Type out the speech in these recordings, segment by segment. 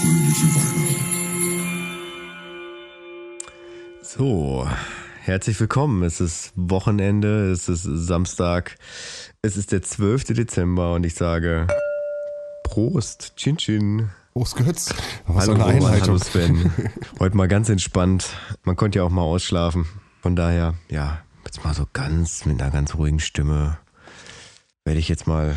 fröhliche Weihnachten. So, herzlich willkommen. Es ist Wochenende, es ist Samstag, es ist der 12. Dezember und ich sage Prost, Chin Chin. Prost Götz. Was hallo eine Roman, hallo Einleitung. Sven. Heute mal ganz entspannt. Man konnte ja auch mal ausschlafen. Von daher, ja, jetzt mal so ganz mit einer ganz ruhigen Stimme werde ich jetzt mal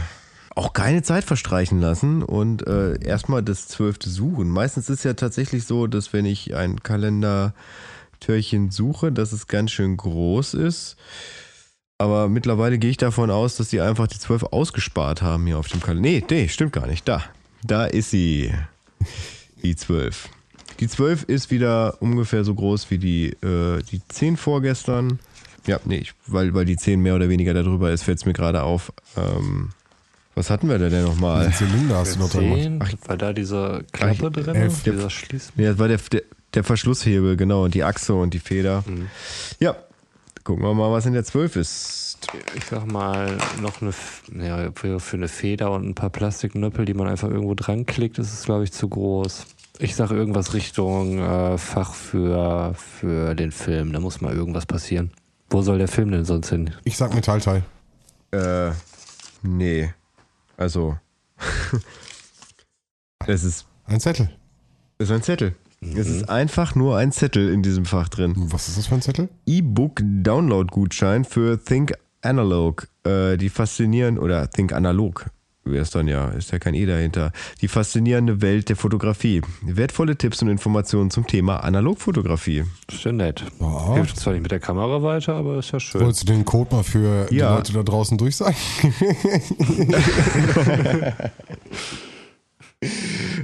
auch keine Zeit verstreichen lassen und äh, erstmal das zwölfte suchen. Meistens ist ja tatsächlich so, dass wenn ich ein Kalendertürchen suche, dass es ganz schön groß ist. Aber mittlerweile gehe ich davon aus, dass die einfach die zwölf ausgespart haben hier auf dem Kalender. Nee, nee, stimmt gar nicht. Da. Da ist sie. Die zwölf. Die zwölf ist wieder ungefähr so groß wie die, äh, die zehn vorgestern. Ja, nee, ich, weil, weil die 10 mehr oder weniger darüber ist, fällt es mir gerade auf. Ähm, was hatten wir da denn nochmal? Den Zylinder hast du noch drin. 10, war da diese Klappe drin? elf. Dieser Schließ. Nee, das war der, der, der Verschlusshebel, genau, und die Achse und die Feder. Ja, gucken wir mal, was in der 12 ist. Ich sag mal, noch eine, ja, für, für eine Feder und ein paar Plastiknöppel, die man einfach irgendwo dran klickt, ist es, glaube ich, zu groß. Ich sage irgendwas Richtung äh, Fach für, für den Film. Da muss mal irgendwas passieren. Wo soll der Film denn sonst hin? Ich sag Metallteil. Äh, nee. Also, es ist, Ein Zettel. es ist ein Zettel. Es ist einfach nur ein Zettel in diesem Fach drin. Was ist das für ein Zettel? E-Book-Download-Gutschein für Think Analog. Äh, die faszinierende, oder Think Analog, wäre es dann ja, ist ja kein E dahinter. Die faszinierende Welt der Fotografie. Wertvolle Tipps und Informationen zum Thema Analogfotografie. Ist ja nett. Ja. Hilft zwar nicht mit der Kamera weiter, aber ist ja schön. Wolltest du den Code mal für die Ja. Leute da draußen durchsagen?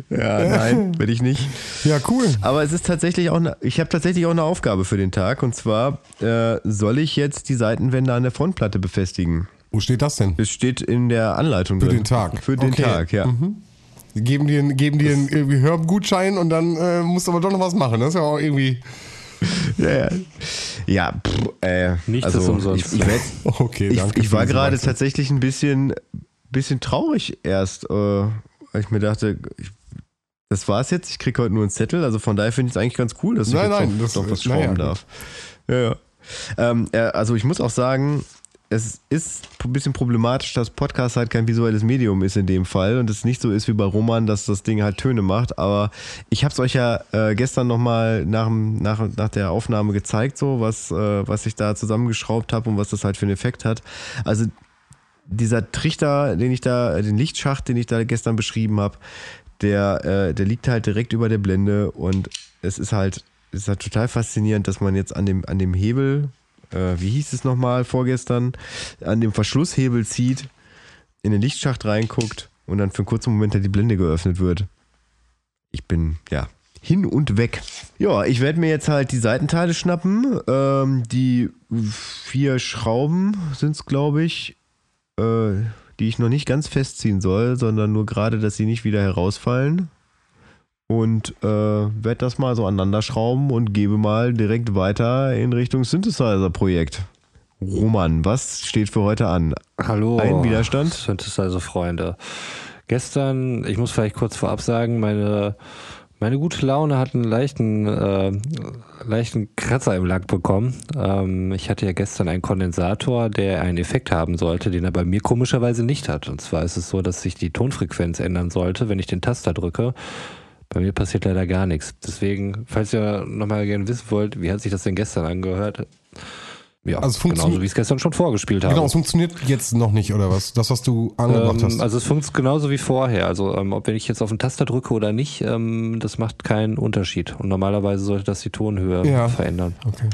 Ja, nein, will ich nicht. ja, cool. Aber es ist tatsächlich auch, eine, ich habe tatsächlich auch eine Aufgabe für den Tag. Und zwar äh, soll ich jetzt die Seitenwände an der Frontplatte befestigen. Wo steht das denn? Es steht in der Anleitung Für drin. den Tag. Für den Okay. Tag, ja. Die geben dir, einen- geben dir einen Hörgutschein und dann äh, musst du aber doch noch was machen. Das ist ja auch irgendwie. Ja, ja. ja pff, äh, Nichts also, ist umsonst. Ich, ich, werd, Okay, ich, danke. ich war gerade tatsächlich ein bisschen, bisschen traurig erst, äh, weil ich mir dachte, ich, das war's jetzt. Ich kriege heute nur einen Zettel. Also von daher finde ich es eigentlich ganz cool, dass ich Nein, jetzt nein, noch, das- noch was naja, schrauben gut. darf. Ja, ja. Ähm, äh, also ich muss auch sagen, es ist ein bisschen problematisch, dass Podcast halt kein visuelles Medium ist in dem Fall und es nicht so ist wie bei Roman, dass das Ding halt Töne macht. Aber ich habe es euch ja äh, gestern nochmal nach, nach, nach der Aufnahme gezeigt, so was, äh, was ich da zusammengeschraubt habe und was das halt für einen Effekt hat. Also dieser Trichter, den ich da, den Lichtschacht, den ich da gestern beschrieben habe, der, äh, der liegt halt direkt über der Blende und es ist halt, es ist halt total faszinierend, dass man jetzt an dem, an dem Hebel, äh, wie hieß es nochmal vorgestern, an dem Verschlusshebel zieht, in den Lichtschacht reinguckt und dann für einen kurzen Moment die Blende geöffnet wird. Ich bin, ja, hin und weg. Ja, ich werde mir jetzt halt die Seitenteile schnappen. Ähm, die vier Schrauben sind es, glaube ich, äh, die ich noch nicht ganz festziehen soll, sondern nur gerade, dass sie nicht wieder herausfallen. Und äh, werde das mal so aneinander schrauben und gebe mal direkt weiter in Richtung Synthesizer-Projekt. Roman, was steht für heute an? Hallo. Ein Widerstand? Synthesizer Freunde. Gestern, ich muss vielleicht kurz vorab sagen, meine, meine gute Laune hat einen leichten, äh, leichten Kratzer im Lack bekommen. Ähm, ich hatte ja gestern einen Kondensator, der einen Effekt haben sollte, den er bei mir komischerweise nicht hat. Und zwar ist es so, dass sich die Tonfrequenz ändern sollte, wenn ich den Taster drücke. Bei mir passiert leider gar nichts. Deswegen, falls ihr nochmal gerne wissen wollt, wie hat sich das denn gestern angehört? Ja, Also genauso wie ich es gestern schon vorgespielt habe. Genau, es funktioniert jetzt noch nicht, oder was? Das, was du angebracht Ähm, hast. also es funktioniert genauso wie vorher. Also ähm, ob wenn ich jetzt auf den Taster drücke oder nicht, ähm, das macht keinen Unterschied. Und normalerweise sollte das die Tonhöhe Ja. verändern. Okay.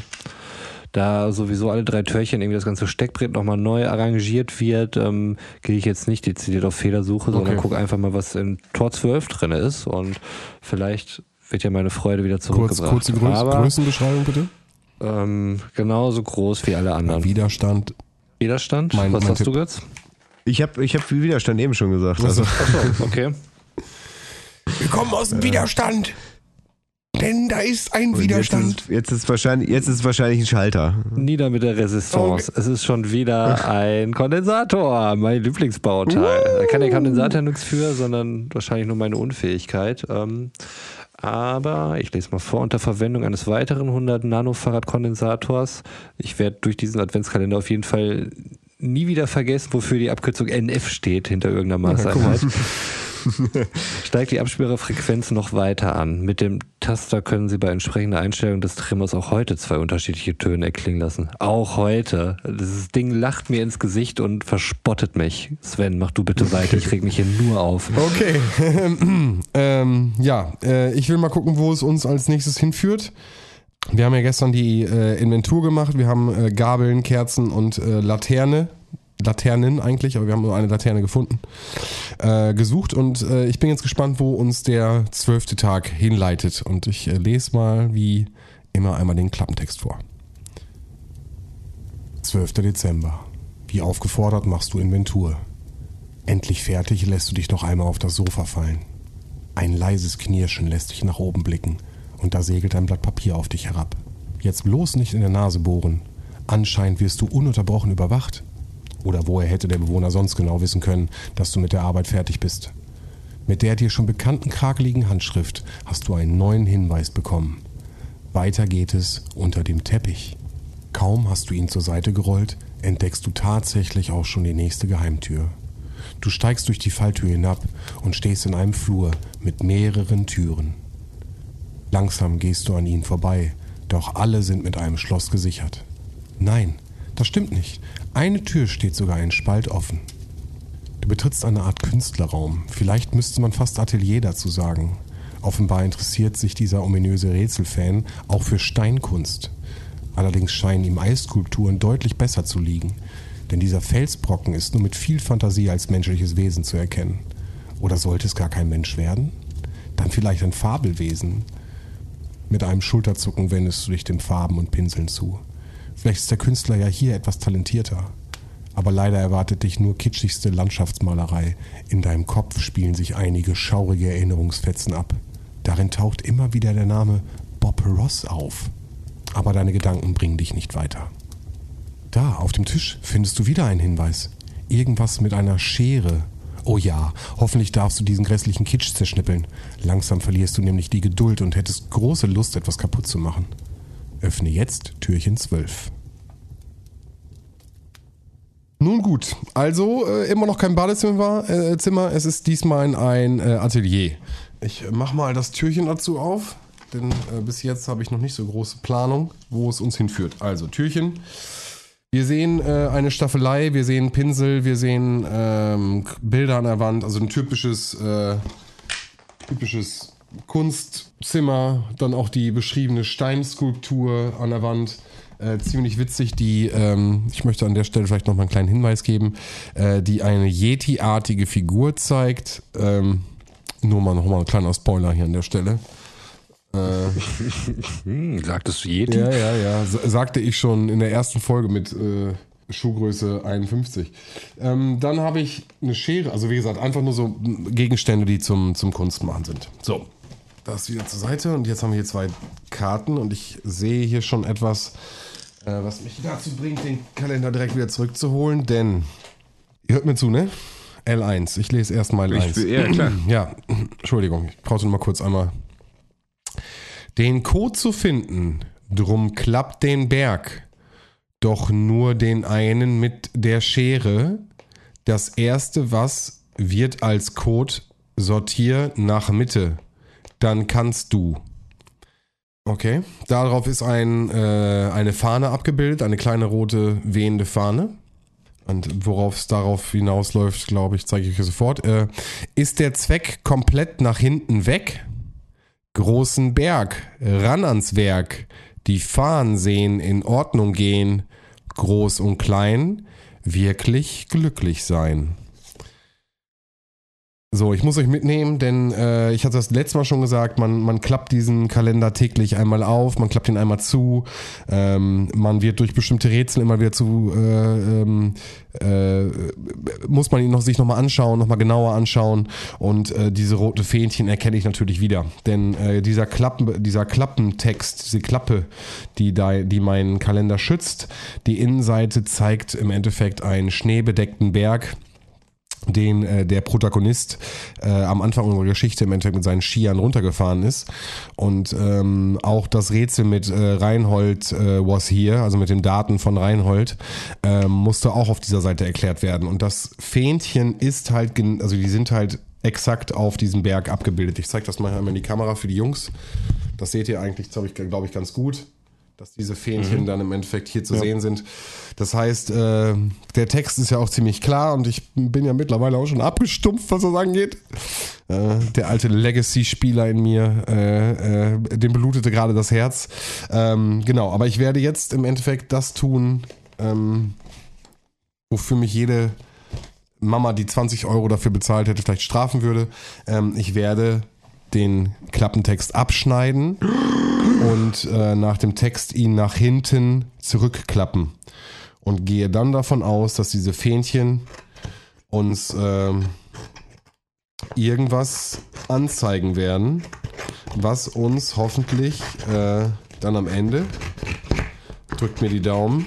Da sowieso alle drei Törchen irgendwie das ganze Steckbrett nochmal neu arrangiert wird, ähm, gehe ich jetzt nicht dezidiert auf Fehlersuche, sondern Okay. gucke einfach mal, was in Tor 12 drin ist. Und vielleicht wird ja meine Freude wieder Kurz, zurückgebracht. kurze Größ Aber Größenbeschreibung bitte. ähm, genauso groß wie alle anderen. Widerstand. Widerstand? Mein- was mein hast Tipp. du jetzt? Ich habe ich hab Widerstand eben schon gesagt. Also, Achso, okay. Wir kommen aus dem Widerstand. Denn da ist ein Und Widerstand. Jetzt ist, jetzt, ist wahrscheinlich, jetzt ist wahrscheinlich ein Schalter. Nieder mit der Resistance. Es ist schon wieder ein Kondensator, mein Lieblingsbauteil. Da kann der Kondensator nichts für, sondern wahrscheinlich nur meine Unfähigkeit. Ähm, aber ich lese mal vor, unter Verwendung eines weiteren 100 Nanofarad-Kondensators. Ich werde durch diesen Adventskalender auf jeden Fall nie wieder vergessen, wofür die Abkürzung NF steht hinter irgendeiner Maßeinheit. steigt die Abspielfrequenz noch weiter an. Mit dem Taster können Sie bei entsprechender Einstellung des Trimmers auch heute zwei unterschiedliche Töne erklingen lassen. Auch heute. Dieses Ding lacht mir ins Gesicht und verspottet mich. Sven, mach du bitte weiter. Ich reg mich hier nur auf. Okay. ähm, ja, äh, ich will mal gucken, wo es uns als nächstes hinführt. Wir haben ja gestern die äh, Inventur gemacht. Wir haben äh, Gabeln, Kerzen und äh, Laterne. Laternen eigentlich, aber wir haben nur eine Laterne gefunden, äh, gesucht und äh, ich bin jetzt gespannt, wo uns der zwölfte Tag hinleitet und ich äh, lese mal wie immer einmal den Klappentext vor. 12. Dezember. Wie aufgefordert machst du Inventur. Endlich fertig lässt du dich noch einmal auf das Sofa fallen. Ein leises Knirschen lässt dich nach oben blicken und da segelt ein Blatt Papier auf dich herab. Jetzt bloß nicht in der Nase bohren. Anscheinend wirst du ununterbrochen überwacht. Oder woher hätte der Bewohner sonst genau wissen können, dass du mit der Arbeit fertig bist? Mit der dir schon bekannten krakeligen Handschrift hast du einen neuen Hinweis bekommen. Weiter geht es unter dem Teppich. Kaum hast du ihn zur Seite gerollt, entdeckst du tatsächlich auch schon die nächste Geheimtür. Du steigst durch die Falltür hinab und stehst in einem Flur mit mehreren Türen. Langsam gehst du an ihnen vorbei, doch alle sind mit einem Schloss gesichert. Nein, das stimmt nicht. Eine Tür steht sogar einen Spalt offen. Du betrittst eine Art Künstlerraum. Vielleicht müsste man fast Atelier dazu sagen. Offenbar interessiert sich dieser ominöse Rätselfan auch für Steinkunst. Allerdings scheinen ihm Eisskulpturen deutlich besser zu liegen, denn dieser Felsbrocken ist nur mit viel Fantasie als menschliches Wesen zu erkennen. Oder sollte es gar kein Mensch werden? Dann vielleicht ein Fabelwesen. Mit einem Schulterzucken wendest du dich den Farben und Pinseln zu. Vielleicht ist der Künstler ja hier etwas talentierter. Aber leider erwartet dich nur kitschigste Landschaftsmalerei. In deinem Kopf spielen sich einige schaurige Erinnerungsfetzen ab. Darin taucht immer wieder der Name Bob Ross auf. Aber deine Gedanken bringen dich nicht weiter. Da, auf dem Tisch, findest du wieder einen Hinweis. Irgendwas mit einer Schere. Oh ja, hoffentlich darfst du diesen grässlichen Kitsch zerschnippeln. Langsam verlierst du nämlich die Geduld und hättest große Lust, etwas kaputt zu machen. Öffne jetzt Türchen 12. Nun gut, also äh, immer noch kein Badezimmer, äh, Zimmer. es ist diesmal ein äh, Atelier. Ich äh, mach mal das Türchen dazu auf, denn äh, bis jetzt habe ich noch nicht so große Planung, wo es uns hinführt. Also Türchen. Wir sehen äh, eine Staffelei, wir sehen Pinsel, wir sehen ähm, Bilder an der Wand, also ein typisches, typisches Kunstzimmer, dann auch die beschriebene Steinskulptur an der Wand. Äh, ziemlich witzig, die, ähm, ich möchte an der Stelle vielleicht noch mal einen kleinen Hinweis geben, äh, die eine Yeti-artige Figur zeigt. Ähm, nur mal noch mal ein kleiner Spoiler hier an der Stelle. Hm, sagtest du Yeti? Ja, ja, ja. Sagte ich schon in der ersten Folge mit äh, Schuhgröße 51. Ähm, dann habe ich eine Schere, also wie gesagt, einfach nur so Gegenstände, die zum, zum Kunstmachen sind. So, das wieder zur Seite und jetzt haben wir hier zwei Karten und ich sehe hier schon etwas, äh, was mich dazu bringt, den Kalender direkt wieder zurückzuholen, denn ihr hört mir zu, ne? L1. Ich lese erstmal L1. Ich, ja, klar. Ja, Entschuldigung, ich brauchte mal kurz einmal. Den Code zu finden, drum klappt den Berg, doch nur den einen mit der Schere. Das erste, was wird als Code sortier nach Mitte, dann kannst du. Okay, darauf ist ein, äh, eine Fahne abgebildet, eine kleine rote wehende Fahne. Und worauf es darauf hinausläuft, glaube ich, zeige ich euch sofort. Äh, ist der Zweck komplett nach hinten weg? Großen Berg, ran ans Werk, die Fahnen sehen, in Ordnung gehen, groß und klein, wirklich glücklich sein. So, ich muss euch mitnehmen, denn äh, ich hatte das letzte Mal schon gesagt, man, man klappt diesen Kalender täglich einmal auf, man klappt ihn einmal zu, ähm, man wird durch bestimmte Rätsel immer wieder zu, äh, ähm, äh, muss man ihn noch, sich nochmal anschauen, nochmal genauer anschauen und äh, diese rote Fähnchen erkenne ich natürlich wieder, denn äh, dieser, Klappen, dieser Klappentext, diese Klappe, die, da, die meinen Kalender schützt, die Innenseite zeigt im Endeffekt einen schneebedeckten Berg, den äh, der Protagonist äh, am Anfang unserer Geschichte im Endeffekt mit seinen Skiern runtergefahren ist. Und ähm, auch das Rätsel mit äh, Reinhold äh, was here, also mit den Daten von Reinhold, äh, musste auch auf dieser Seite erklärt werden. Und das Fähnchen ist halt, also die sind halt exakt auf diesem Berg abgebildet. Ich zeige das mal einmal in die Kamera für die Jungs. Das seht ihr eigentlich, glaube ich, ganz gut dass diese Fähnchen mhm. dann im Endeffekt hier zu ja. sehen sind. Das heißt, äh, der Text ist ja auch ziemlich klar und ich bin ja mittlerweile auch schon abgestumpft, was das angeht. Äh, der alte Legacy-Spieler in mir, äh, äh dem blutete gerade das Herz. Ähm, genau, aber ich werde jetzt im Endeffekt das tun, ähm, wofür mich jede Mama, die 20 Euro dafür bezahlt hätte, vielleicht strafen würde. Ähm, ich werde den Klappentext abschneiden und äh, nach dem Text ihn nach hinten zurückklappen. Und gehe dann davon aus, dass diese Fähnchen uns äh, irgendwas anzeigen werden, was uns hoffentlich äh, dann am Ende, drückt mir die Daumen,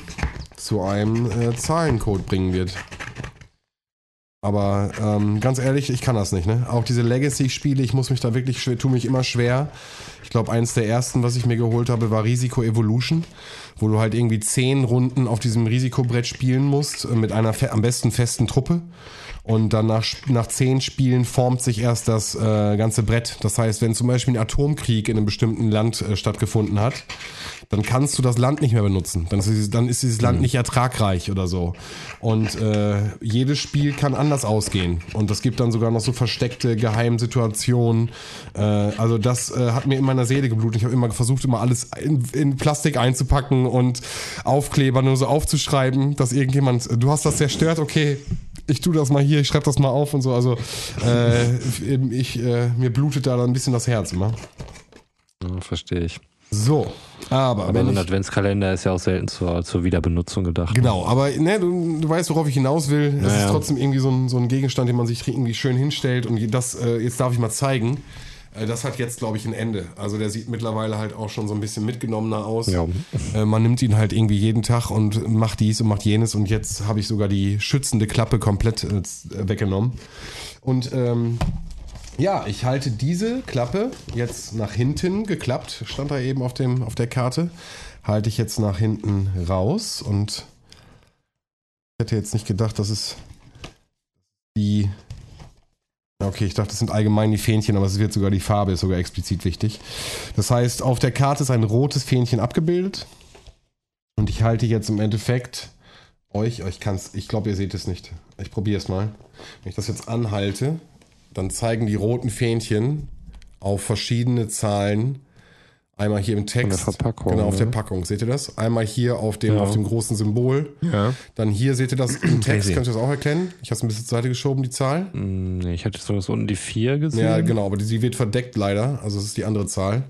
zu einem äh, Zahlencode bringen wird. Aber ähm, ganz ehrlich, ich kann das nicht. Ne? Auch diese Legacy-Spiele, ich muss mich da wirklich tue mich immer schwer. Ich glaube, eins der ersten, was ich mir geholt habe, war Risiko Evolution, wo du halt irgendwie zehn Runden auf diesem Risikobrett spielen musst, äh, mit einer am besten festen Truppe. Und dann nach, nach zehn Spielen formt sich erst das äh, ganze Brett. Das heißt, wenn zum Beispiel ein Atomkrieg in einem bestimmten Land äh, stattgefunden hat, dann kannst du das Land nicht mehr benutzen. Dann ist, dieses, dann ist dieses Land mhm. nicht ertragreich oder so. Und äh, jedes Spiel kann anders ausgehen. Und das gibt dann sogar noch so versteckte Geheimsituationen. Äh, also das äh, hat mir in meiner Seele geblutet. Ich habe immer versucht, immer alles in, in, Plastik einzupacken und Aufkleber nur so aufzuschreiben, dass irgendjemand, du hast das zerstört, okay, ich tu das mal hier, ich schreibe das mal auf und so. Also äh, ich, äh, mir blutet da dann ein bisschen das Herz immer. Ja, verstehe ich. So, aber. Aber so ein Adventskalender ist ja auch selten zur, zur Wiederbenutzung gedacht. Genau, aber ne, du, du weißt, worauf ich hinaus will. Es naja. ist trotzdem irgendwie so ein, so ein Gegenstand, den man sich irgendwie schön hinstellt und das, äh, jetzt darf ich mal zeigen. Äh, das hat jetzt, glaube ich, ein Ende. Also der sieht mittlerweile halt auch schon so ein bisschen mitgenommener aus. Ja. Äh, man nimmt ihn halt irgendwie jeden Tag und macht dies und macht jenes und jetzt habe ich sogar die schützende Klappe komplett äh, weggenommen. Und ähm, ja, ich halte diese Klappe jetzt nach hinten geklappt, stand da eben auf, dem, auf der Karte, halte ich jetzt nach hinten raus und ich hätte jetzt nicht gedacht, dass es die. Okay, ich dachte, das sind allgemein die Fähnchen, aber es wird sogar die Farbe, ist sogar explizit wichtig. Das heißt, auf der Karte ist ein rotes Fähnchen abgebildet und ich halte jetzt im Endeffekt euch, ich kann's, ich glaube, ihr seht es nicht. Ich probiere es mal. Wenn ich das jetzt anhalte, dann zeigen die roten Fähnchen auf verschiedene Zahlen. Einmal hier im Text. Verpackung, genau, auf ne? der Packung. Seht ihr das? Einmal hier auf dem, ja. auf dem großen Symbol. Ja. Dann hier seht ihr das im Text. Könnt ihr das auch erkennen? Ich habe es ein bisschen zur Seite geschoben, die Zahl. Mm, nee, ich hatte so unten die 4 gesehen. Ja, genau, aber die, wird verdeckt leider. Also es ist die andere Zahl.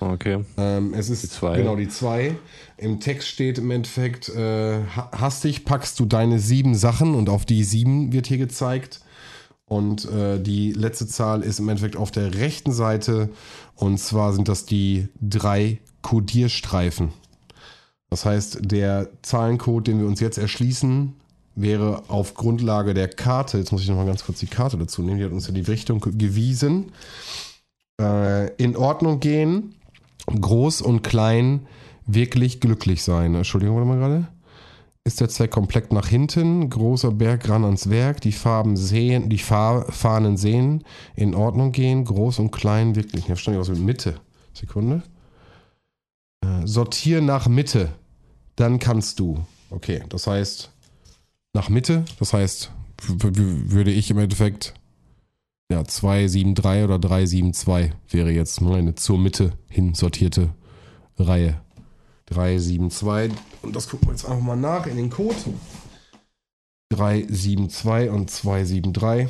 Okay. Ähm, es ist die zwei. genau die 2. Im Text steht im Endeffekt, äh, hastig packst du deine sieben Sachen und auf die sieben wird hier gezeigt. Und äh, die letzte Zahl ist im Endeffekt auf der rechten Seite. Und zwar sind das die drei Codierstreifen. Das heißt, der Zahlencode, den wir uns jetzt erschließen, wäre auf Grundlage der Karte, jetzt muss ich nochmal ganz kurz die Karte dazu nehmen, die hat uns ja die Richtung gewiesen, äh, in Ordnung gehen, groß und klein, wirklich glücklich sein. Entschuldigung, warte mal gerade ist der Zweck komplett nach hinten, großer Berg ran ans Werk, die Farben sehen, die Fahr Fahnen sehen, in Ordnung gehen, groß und klein, wirklich. Hier stand was mit Mitte. Sekunde. Äh, sortier nach Mitte, dann kannst du. Okay, das heißt nach Mitte, das heißt, würde ich im Endeffekt ja 273 oder 372 wäre jetzt meine zur Mitte hin sortierte Reihe. 372. Und das gucken wir jetzt einfach mal nach in den Code. 372 und 273.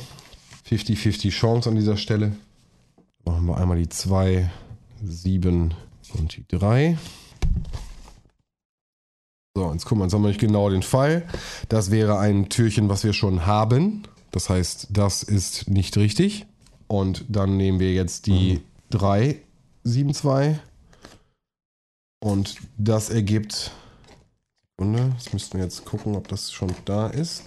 50-50 Chance an dieser Stelle. Machen wir einmal die 2, 7 und die 3. So, jetzt gucken wir, wir nicht genau den Fall. Das wäre ein Türchen, was wir schon haben. Das heißt, das ist nicht richtig. Und dann nehmen wir jetzt die 3, 7, 2. Und das ergibt. Sekunde, jetzt müssten wir jetzt gucken, ob das schon da ist.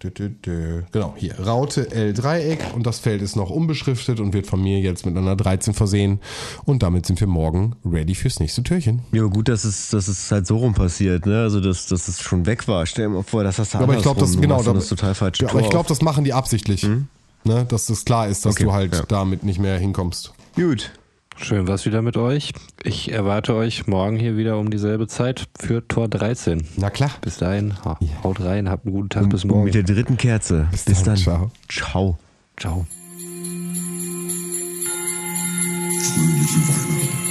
Genau, hier, Raute L-Dreieck und das Feld ist noch unbeschriftet und wird von mir jetzt mit einer 13 versehen. Und damit sind wir morgen ready fürs nächste Türchen. Ja, gut, dass es, dass es halt so rum passiert, ne? Also, dass, dass es schon weg war. Stell dir mal vor, dass das da aber ich glaube, das, genau, da- das total falsche Ja, aber ich glaube, das machen die absichtlich. Ne, dass das klar ist, dass Okay, du halt ja. damit nicht mehr hinkommst. Gut. Schön war's wieder mit euch. Ich erwarte euch morgen hier wieder um dieselbe Zeit für Tor 13. Na klar. Bis dahin, ha- haut rein, habt einen guten Tag, Und bis morgen. Mit der dritten Kerze. Bis, dann, dann. ciao. Ciao. Ciao. Fröhliche Weihnachten.